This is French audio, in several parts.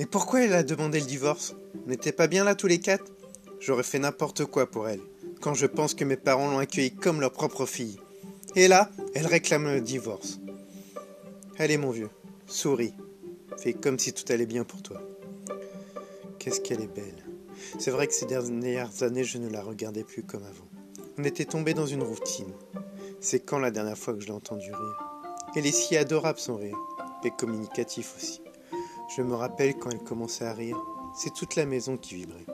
Mais pourquoi elle a demandé le divorce? On n'était pas bien là tous les quatre? J'aurais fait n'importe quoi pour elle, quand je pense que mes parents l'ont accueillie comme leur propre fille. Et là, elle réclame le divorce. Allez mon vieux, souris. Fais comme si tout allait bien pour toi. Qu'est-ce qu'elle est belle. C'est vrai que ces dernières années, je ne la regardais plus comme avant. On était tombé dans une routine. C'est quand la dernière fois que je l'ai entendu rire? Elle est si adorable son rire, et communicatif aussi. Je me rappelle quand elle commençait à rire, c'est toute la maison qui vibrait.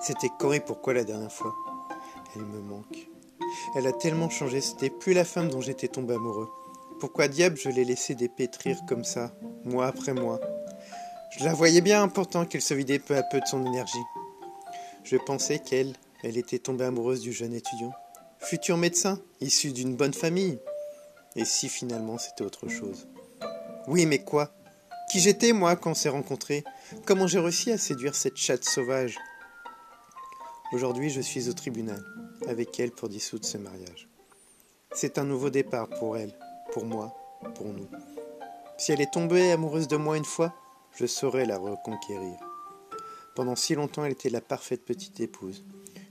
C'était Corée pourquoi la dernière fois? Elle me manque. Elle a tellement changé, c'était plus la femme dont j'étais tombé amoureux. Pourquoi diable je l'ai laissée dépétrir comme ça, mois après mois? Je la voyais bien pourtant qu'elle se vidait peu à peu de son énergie. Je pensais qu'elle, elle était tombée amoureuse du jeune étudiant, futur médecin, issu d'une bonne famille. Et si finalement c'était autre chose? Oui, mais quoi? Qui j'étais moi quand on s'est rencontrés Comment j'ai réussi à séduire cette chatte sauvage? Aujourd'hui, je suis au tribunal avec elle pour dissoudre ce mariage. C'est un nouveau départ pour elle, pour moi, pour nous. Si elle est tombée amoureuse de moi une fois, je saurai la reconquérir. Pendant si longtemps, elle était la parfaite petite épouse,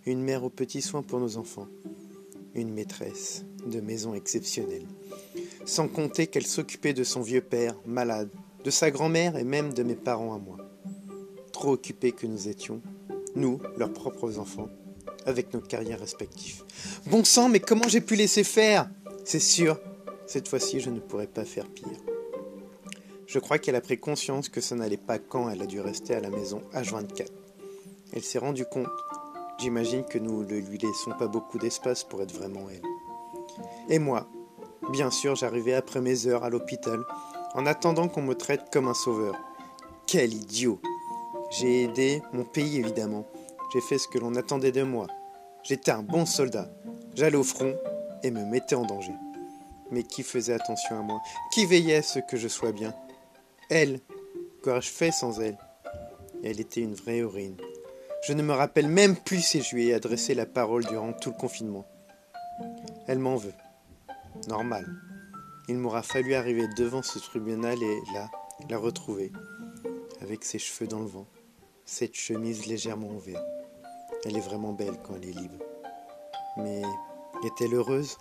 une mère aux petits soins pour nos enfants, une maîtresse de maison exceptionnelle. Sans compter qu'elle s'occupait de son vieux père, malade, de sa grand-mère et même de mes parents à moi. Trop occupés que nous étions, nous, leurs propres enfants, avec nos carrières respectives. Bon sang, mais comment j'ai pu laisser faire? C'est sûr, cette fois-ci, je ne pourrais pas faire pire. Je crois qu'elle a pris conscience que ça n'allait pas quand elle a dû rester à la maison H24. Elle s'est rendue compte. J'imagine que nous ne lui laissons pas beaucoup d'espace pour être vraiment elle. Et moi, bien sûr, j'arrivais après mes heures à l'hôpital, en attendant qu'on me traite comme un sauveur. Quel idiot J'ai aidé mon pays, évidemment. J'ai fait ce que l'on attendait de moi. J'étais un bon soldat. J'allais au front et me mettais en danger. Mais qui faisait attention à moi? Qui veillait à ce que je sois bien? Elle, qu'aurais-je fait sans elle? Elle était une vraie héroïne. Je ne me rappelle même plus si je lui ai adressé la parole durant tout le confinement. Elle m'en veut. Normal. Il m'aura fallu arriver devant ce tribunal et la retrouver, avec ses cheveux dans le vent, cette chemise légèrement ouverte. Elle est vraiment belle quand elle est libre. Mais est-elle heureuse?